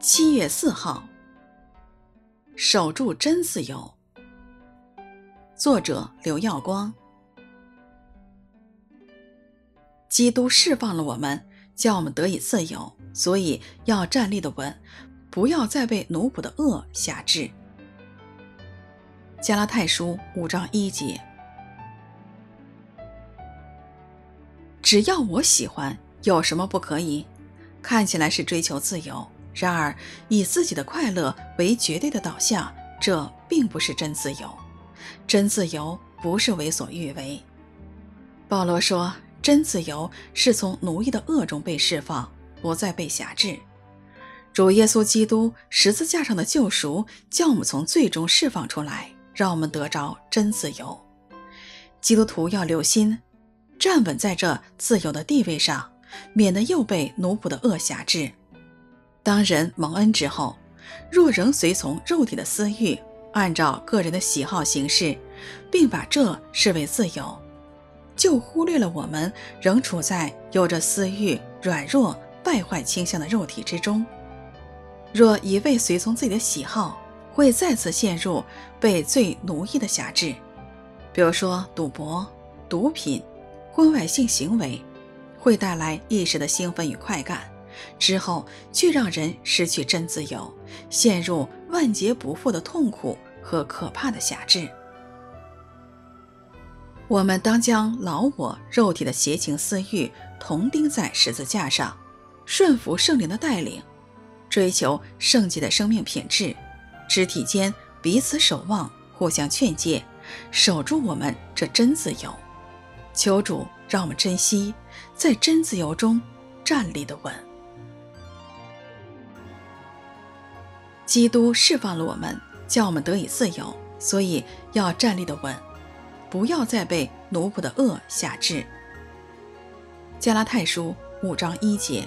七月四号，守住真自由。作者刘耀光。基督释放了我们，叫我们得以自由，所以要站立的稳，不要再被奴仆的轭挟制。加拉太书五章一节。只要我喜欢，有什么不可以？看起来是追求自由。然而，以自己的快乐为绝对的导向，这并不是真自由。真自由不是为所欲为。保罗说，真自由是从奴役的恶中被释放，不再被辖制。主耶稣基督十字架上的救赎，叫我们从罪中释放出来，让我们得着真自由。基督徒要留心，站稳在这自由的地位上，免得又被奴仆的恶辖制。当人蒙恩之后，若仍随从肉体的私欲，按照个人的喜好行事，并把这视为自由，就忽略了我们仍处在有着私欲、软弱、败坏倾向的肉体之中。若一味随从自己的喜好，会再次陷入被罪奴役的辖制，比如说赌博、毒品、婚外性行为，会带来一时的兴奋与快感。之后，却让人失去真自由，陷入万劫不复的痛苦和可怕的挟制。我们当将老我肉体的邪情私欲同钉在十字架上，顺服圣灵的带领，追求圣洁的生命品质，肢体间彼此守望，互相劝诫，守住我们这真自由。求主让我们珍惜在真自由中站立的稳。基督释放了我们，叫我们得以自由，所以要站立的稳，不要再被奴仆的恶辖制。加拉太书五章一节。